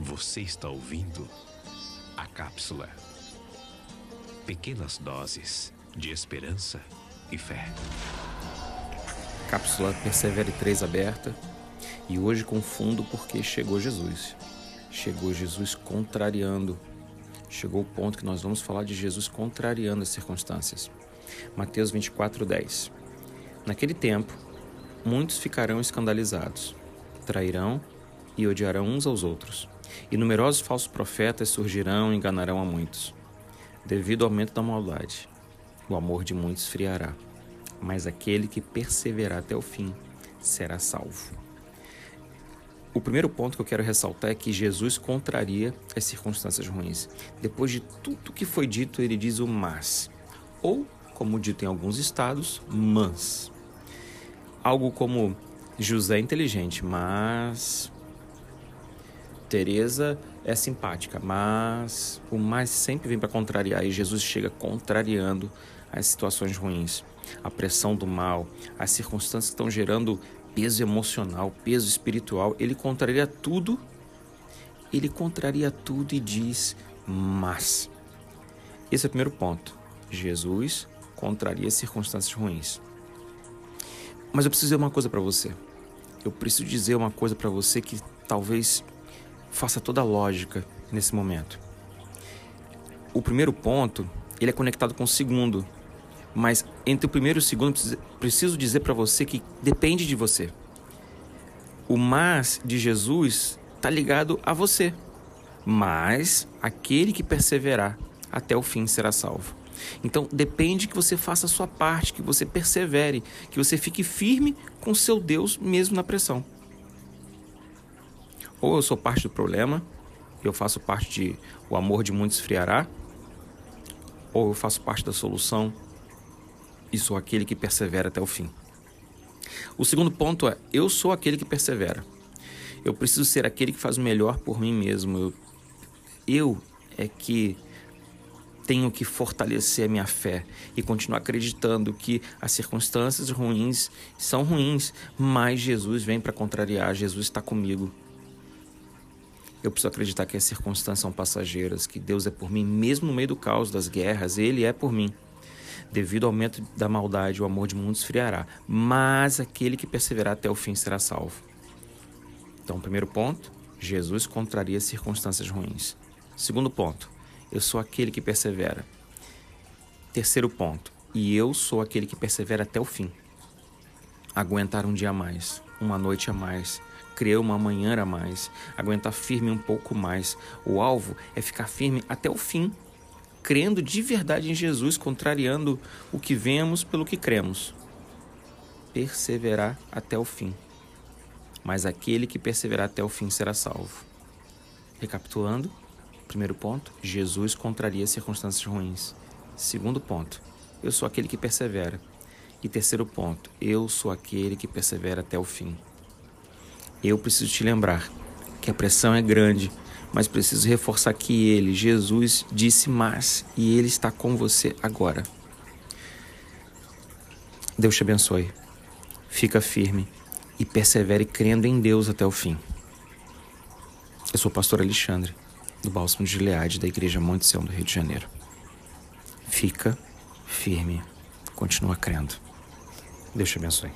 Você está ouvindo a cápsula. Pequenas doses de esperança e fé. Cápsula Persevere 3 aberta. E hoje confundo porque chegou Jesus. Chegou Jesus contrariando. Chegou o ponto que nós vamos falar de Jesus contrariando as circunstâncias. Mateus 24, 10. Naquele tempo, muitos ficarão escandalizados, trairão e odiarão uns aos outros. E numerosos falsos profetas surgirão e enganarão a muitos. Devido ao aumento da maldade, o amor de muitos esfriará, mas aquele que perseverar até o fim será salvo. O primeiro ponto que eu quero ressaltar é que Jesus contraria as circunstâncias ruins. Depois de tudo que foi dito, ele diz o mas, ou, como dito em alguns estados, mas. Algo como José é inteligente, mas Teresa é simpática, mas o mais sempre vem para contrariar e Jesus chega contrariando as situações ruins, a pressão do mal, as circunstâncias que estão gerando peso emocional, peso espiritual. Ele contraria tudo. Ele contraria tudo e diz: "Mas". Esse é o primeiro ponto. Jesus contraria circunstâncias ruins. Mas eu preciso dizer uma coisa para você. Eu preciso dizer uma coisa para você que talvez faça toda a lógica nesse momento. O primeiro ponto, ele é conectado com o segundo, mas entre o primeiro e o segundo, preciso dizer para você que depende de você. O mas de Jesus está ligado a você, mas aquele que perseverar até o fim será salvo. Então depende que você faça a sua parte, que você persevere, que você fique firme com seu Deus mesmo na pressão. Ou eu sou parte do problema, eu faço parte de o amor de muitos esfriará, ou eu faço parte da solução e sou aquele que persevera até o fim. O segundo ponto é: eu sou aquele que persevera. Eu preciso ser aquele que faz o melhor por mim mesmo. Eu, eu é que tenho que fortalecer a minha fé e continuar acreditando que as circunstâncias ruins são ruins, mas Jesus vem para contrariar, Jesus está comigo. Eu preciso acreditar que as circunstâncias são passageiras, que Deus é por mim, mesmo no meio do caos das guerras, Ele é por mim. Devido ao aumento da maldade, o amor de mundo esfriará, mas aquele que perseverar até o fim será salvo. Então, primeiro ponto, Jesus contraria circunstâncias ruins. Segundo ponto, eu sou aquele que persevera. Terceiro ponto, e eu sou aquele que persevera até o fim. Aguentar um dia a mais, uma noite a mais, crer uma manhã a mais, aguentar firme um pouco mais. O alvo é ficar firme até o fim, crendo de verdade em Jesus, contrariando o que vemos pelo que cremos. Perseverar até o fim. Mas aquele que perseverar até o fim será salvo. Recapitulando, primeiro ponto, Jesus contraria circunstâncias ruins. Segundo ponto, eu sou aquele que persevera. E terceiro ponto, eu sou aquele que persevera até o fim. Eu preciso te lembrar que a pressão é grande, mas preciso reforçar que ele, Jesus, disse mais e ele está com você agora. Deus te abençoe. Fica firme e persevere crendo em Deus até o fim. Eu sou o pastor Alexandre, do Bálsamo de Gileade, da Igreja Monte Sião do Rio de Janeiro. Fica firme, continua crendo. Deus te abençoe.